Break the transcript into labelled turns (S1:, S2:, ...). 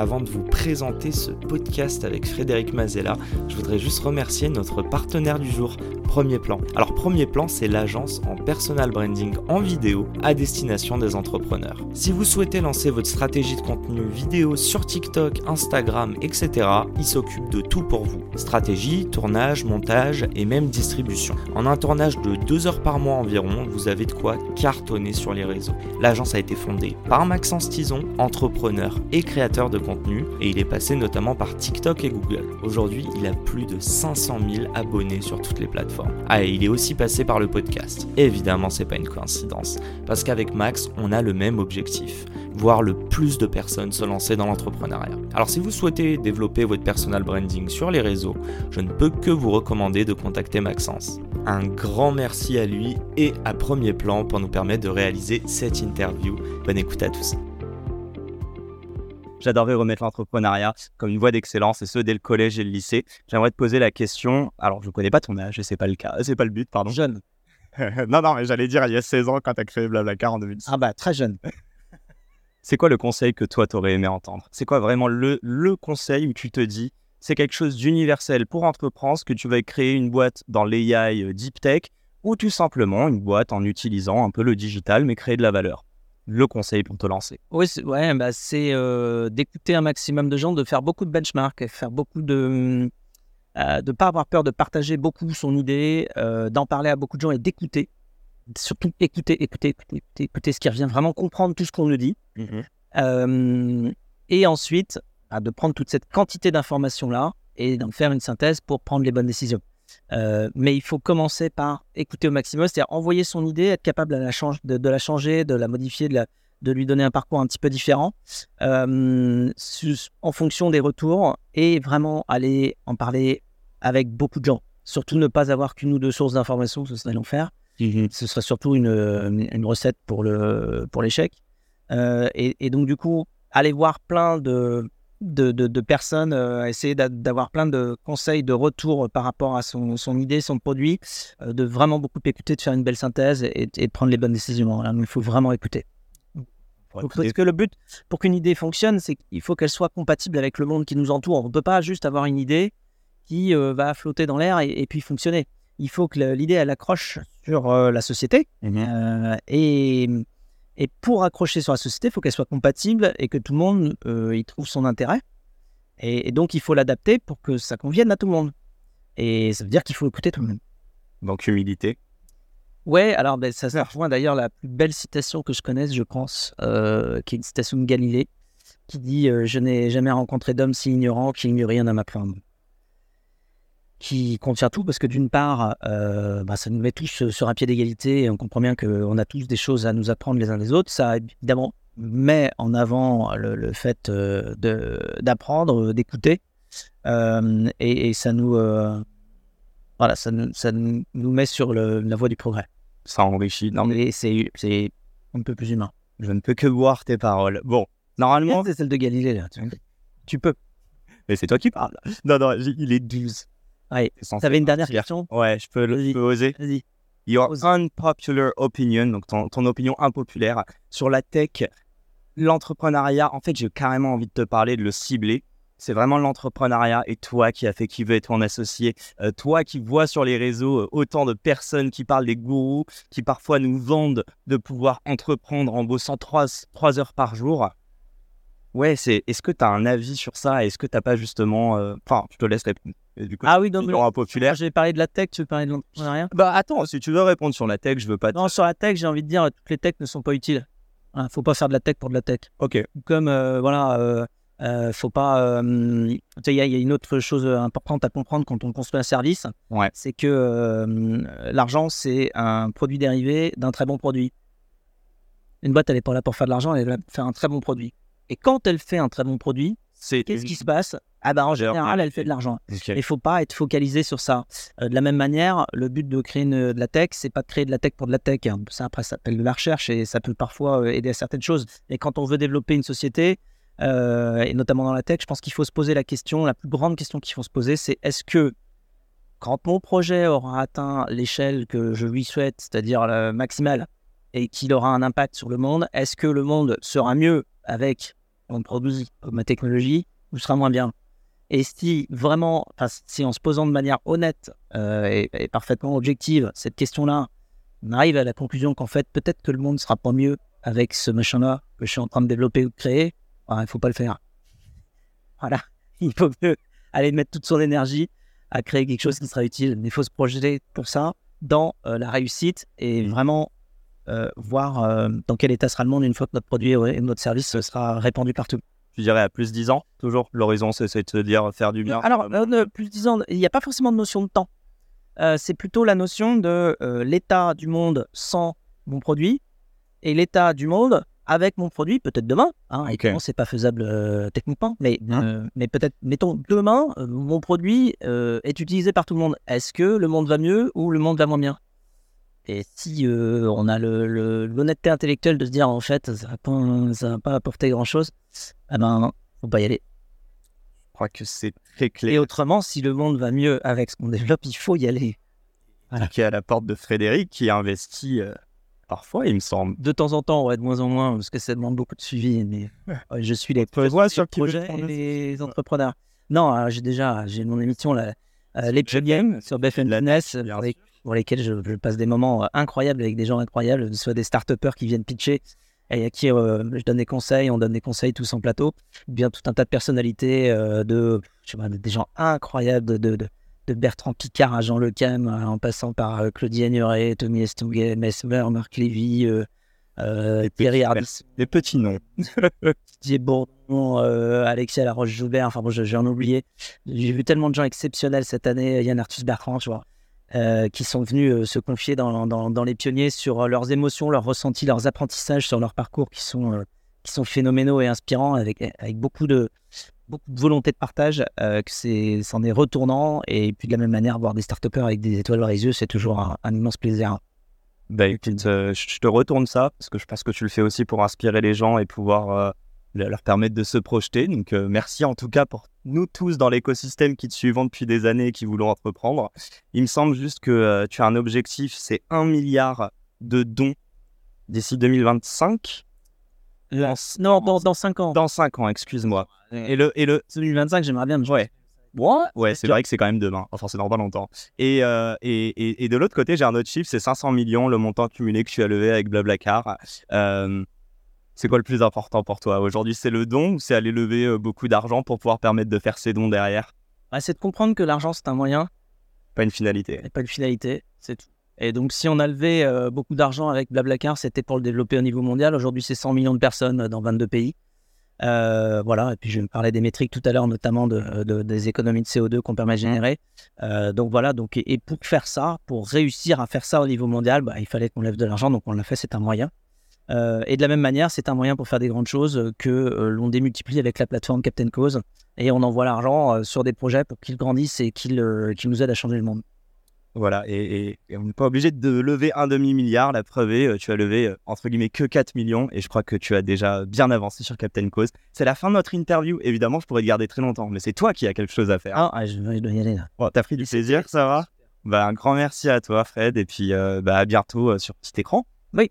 S1: avant de vous présenter ce podcast avec Frédéric Mazella, je voudrais juste remercier notre partenaire du jour, Premier Plan. Alors Premier Plan, c'est l'agence en personal branding en vidéo à destination des entrepreneurs. Si vous souhaitez lancer votre stratégie de contenu vidéo sur TikTok, Instagram, etc., il s'occupe de tout pour vous. Stratégie, tournage, montage et même distribution. En un tournage de 2 heures par mois environ, vous avez de quoi cartonner sur les réseaux. L'agence a été fondée par Maxence Tison, entrepreneur et créateur de contenu, et il est passé notamment par TikTok et Google. Aujourd'hui, il a plus de 500 000 abonnés sur toutes les plateformes. Ah, et il est aussi passé par le podcast. évidemment, c'est pas une coïncidence, parce qu'avec Max, on a le même objectif voir le plus de personnes se lancer dans l'entrepreneuriat. Alors si vous souhaitez développer votre personal branding sur les réseaux, je ne peux que vous recommander de contacter Maxence. Un grand merci à lui et à Premier Plan pour nous permettre de réaliser cette interview. Bonne écoute à tous. J'adorerais remettre l'entrepreneuriat comme une voie d'excellence, et ce dès le collège et le lycée. J'aimerais te poser la question. Alors, je ne connais pas ton âge, et c'est pas le cas, c'est pas le but, pardon.
S2: Jeune.
S1: non, non, mais j'allais dire il y a 16 ans quand tu as créé Blablacar en 2006.
S2: Ah bah, très jeune.
S1: c'est quoi le conseil que toi, t'aurais aimé entendre? C'est quoi vraiment le, le conseil où tu te dis, c'est quelque chose d'universel pour entreprendre, que tu vas créer une boîte dans l'AI euh, Deep Tech, ou tout simplement une boîte en utilisant un peu le digital, mais créer de la valeur? Le conseil pour te lancer
S2: Oui, c'est ouais, bah euh, d'écouter un maximum de gens, de faire beaucoup de benchmarks, faire beaucoup de euh, de pas avoir peur de partager beaucoup son idée, euh, d'en parler à beaucoup de gens et d'écouter. Surtout écouter, écouter, écouter, écouter, ce qui revient, vraiment comprendre tout ce qu'on nous dit. Mmh et ensuite, bah, de prendre toute cette quantité d'informations-là et d'en faire une synthèse pour prendre les bonnes décisions. Euh, mais il faut commencer par écouter au maximum, c'est-à-dire envoyer son idée, être capable de la, de, la changer, de la modifier, de, de, lui donner un parcours un petit peu différent euh, en fonction des retours et vraiment aller en parler avec beaucoup de gens. Surtout ne pas avoir qu'une ou deux sources d'informations, ce serait l'enfer. Mmh ce serait surtout une, une recette pour l'échec. Pour euh, et, et, donc, du coup, aller voir plein de, de, personnes, euh, essayer d'avoir plein de conseils, de retours par rapport à son, idée, son produit, euh, de vraiment beaucoup écouter, de faire une belle synthèse et, de prendre les bonnes décisions. il faut vraiment écouter. Parce que le but pour qu'une idée fonctionne, c'est qu'il faut qu'elle soit compatible avec le monde qui nous entoure. On ne peut pas juste avoir une idée qui euh, va flotter dans l'air et, puis fonctionner. Il faut que l'idée, elle accroche sur la société. Mmh et et pour accrocher sur la société, il faut qu'elle soit compatible et que tout le monde euh, y trouve son intérêt. Et, donc, il faut l'adapter pour que ça convienne à tout le monde. Et ça veut dire qu'il faut écouter tout le monde.
S1: Donc, humilité.
S2: Ouais, alors ben, ça, ça rejoint d'ailleurs la plus belle citation que je connaisse, je pense, euh, qui est une citation de Galilée, qui dit euh, Je n'ai jamais rencontré d'homme si ignorant qu'il n'y eut rien à m'apprendre qui contient tout, parce que d'une part, euh, bah, ça nous met tous sur un pied d'égalité et on comprend bien qu'on a tous des choses à nous apprendre les uns des autres. Ça, évidemment, met en avant le, fait euh, d'apprendre, d'écouter, euh, et, ça nous, voilà, ça nous, ça nous met sur la voie du progrès.
S1: Ça enrichit. Non, mais
S2: c'est un peu plus humain.
S1: Je ne peux que voir tes paroles. Bon, normalement.
S2: C'est celle de Galilée, là. Tu peux.
S1: Mais c'est toi qui parles. Non, non, il est 12.
S2: Ouais. avais une dernière question
S1: Ouais, je peux, je peux oser.
S2: Vas-y.
S1: Your unpopular opinion, donc ton, ton, opinion impopulaire sur la tech, l'entrepreneuriat. En fait, j'ai carrément envie de te parler, de le cibler. C'est vraiment l'entrepreneuriat et toi qui as fait qui veut être ton associé, euh, toi qui vois sur les réseaux euh, autant de personnes qui parlent des gourous, qui parfois nous vendent de pouvoir entreprendre en bossant 3, 3 heures par jour. Ouais, c'est. Est-ce que tu as un avis sur ça? Est-ce que tu n'as pas justement. Euh, enfin, je te laisse répondre.
S2: Ah oui, donc populaire. J'ai parlé de la tech, tu veux parler de l'entrepreneuriat
S1: Bah attends, si tu veux répondre sur la tech, je veux pas.
S2: Non, sur la tech, j'ai envie de dire toutes les techs ne sont pas utiles. ne hein, faut pas faire de la tech pour de la tech.
S1: Ok.
S2: Comme euh, voilà, euh, euh, faut pas. Il y, y, a une autre chose importante à comprendre quand on construit un service.
S1: Ouais.
S2: C'est que l'argent, c'est un produit dérivé d'un très bon produit. Une boîte, elle est pas là pour faire de l'argent, elle est là pour faire un très bon produit. Et quand elle fait un très bon produit, Qu'est-ce qui se passe? Ah bah en général, elle fait de l'argent. Il ne faut pas être focalisé sur ça. Euh, de la même manière, le but de créer de la tech, c'est pas de créer de la tech pour de la tech. Hein. Ça après, ça s'appelle de la recherche et ça peut parfois euh, aider à certaines choses. Et quand on veut développer une société, euh, et notamment dans la tech, je pense qu'il faut se poser la question, la plus grande question qu'il faut se poser, c'est est-ce que quand mon projet aura atteint l'échelle que je lui souhaite, c'est-à-dire la maximale, et qu'il aura un impact sur le monde, est-ce que le monde sera mieux avec mon produit, ma technologie, ou sera moins bien? Et si vraiment, si en se posant de manière honnête euh, et, parfaitement objective cette question-là, on arrive à la conclusion qu'en fait, peut-être que le monde sera pas mieux avec ce machin-là que je suis en train de développer ou de créer, il ne faut pas le faire. Voilà, il faut aller mettre toute son énergie à créer quelque chose qui sera utile. Mais il faut se projeter pour ça dans euh, la réussite et vraiment euh, voir dans quel état sera le monde une fois que notre produit et notre service sera répandu partout.
S1: Tu dirais à plus 10 ans, toujours L'horizon, c'est de se dire faire du bien
S2: Alors, plus 10 ans, il n'y a pas forcément de notion de temps. c'est plutôt la notion de l'état du monde sans mon produit et l'état du monde avec mon produit, peut-être demain. Hein, okay. c'est pas faisable euh, techniquement, mais, hein? euh, mais peut-être, mettons, demain, euh, mon produit est utilisé par tout le monde. Est-ce que le monde va mieux ou le monde va moins bien? Et si on a l'honnêteté intellectuelle de se dire, en fait, ça ne va, pas apporter grand-chose, eh ben, faut pas y aller.
S1: Je crois que c'est très clair.
S2: Et autrement, si le monde va mieux avec ce qu'on développe, il faut y aller.
S1: Voilà. Qui est à la porte de Frédéric, qui investit Parfois, il me semble.
S2: De temps en temps, ouais, de moins en moins, parce que ça demande beaucoup de suivi. Mais je suis les,
S1: sur
S2: projets et les entrepreneurs. Non, j'ai déjà j'ai mon émission, là, euh, les Games sur BFM Fitness, pour, lesquels je, passe des moments euh, incroyables avec des gens incroyables, soit des start qui viennent pitcher et à qui euh, je donne des conseils, on donne des conseils tous en plateau, bien tout un tas de personnalités, de, je sais pas, des gens incroyables de, de de Bertrand Picard à Jean Lecam, euh, en passant par euh, Claudie Agnoret, Tommy Estouguet, Mesmer, Marc Lévy, euh, euh Thierry Ardis.
S1: Les petits noms.
S2: Didier Bourdon, Alexia Laroche-Joubert, enfin bon, j'en ai oublié. J'ai vu tellement de gens exceptionnels cette année, Yann Arthus Bertrand, tu vois. Qui sont venus se confier dans, les pionniers sur leurs émotions, leurs ressentis, leurs apprentissages sur leur parcours qui sont, phénoménaux et inspirants avec, beaucoup de, volonté de partage, euh, que c'est, c'en est retournant. Et puis de la même manière, voir des start avec des étoiles dans les yeux, c'est toujours un, immense plaisir.
S1: Bah, euh, je te retourne ça, parce que je pense que tu le fais aussi pour inspirer les gens et pouvoir euh, leur permettre de se projeter. Donc merci en tout cas pour nous tous dans l'écosystème qui te suivons depuis des années et qui voulons entreprendre. Il me semble juste que tu as un objectif, c'est un milliard de dons d'ici 2025
S2: non, dans, dans 5 ans.
S1: Dans 5 ans, excuse-moi. Et le, et le...
S2: 2025, j'aimerais bien me
S1: Ouais. Ouais, c'est vrai que c'est quand même demain. Enfin, c'est dans pas longtemps. Et, euh, et, et, et, de l'autre côté, j'ai un autre chiffre, c'est 500 millions, le montant cumulé que tu as levé avec Blablacar. Euh, c'est quoi le plus important pour toi? Aujourd'hui, c'est le don ou c'est aller lever euh, beaucoup d'argent pour pouvoir permettre de faire ces dons derrière?
S2: C'est de comprendre que l'argent, c'est un moyen.
S1: Pas une finalité.
S2: pas une finalité, c'est tout. Et donc, si on a levé euh, beaucoup d'argent avec Blablacar, c'était pour le développer au niveau mondial. Aujourd'hui, c'est 100 millions de personnes dans 22 pays. Euh, voilà, et puis je me parlais des métriques tout à l'heure, notamment de, des économies de CO2 qu'on permet de générer. Euh, donc voilà, donc, et, pour faire ça, pour réussir à faire ça au niveau mondial, bah, il fallait qu'on lève de l'argent, donc on l'a fait, c'est un moyen. Et de la même manière, c'est un moyen pour faire des grandes choses que l'on démultiplie avec la plateforme Captain Cause et on envoie l'argent sur des projets pour qu'ils grandissent et qu'ils nous aident à changer le monde.
S1: Voilà, et, on n'est pas obligé de lever un demi-milliard. La preuve est, euh, tu as levé euh, entre guillemets que 4 millions, et je crois que tu as déjà bien avancé sur Captain Cause. C'est la fin de notre interview. Évidemment, je pourrais te garder très longtemps, mais c'est toi qui as quelque chose à faire.
S2: Ah, ah je, dois y aller là.
S1: Bon, t'as pris du plaisir, ça va bah, Un grand merci à toi, Fred, et puis euh, bah, à bientôt sur petit écran.
S2: Oui.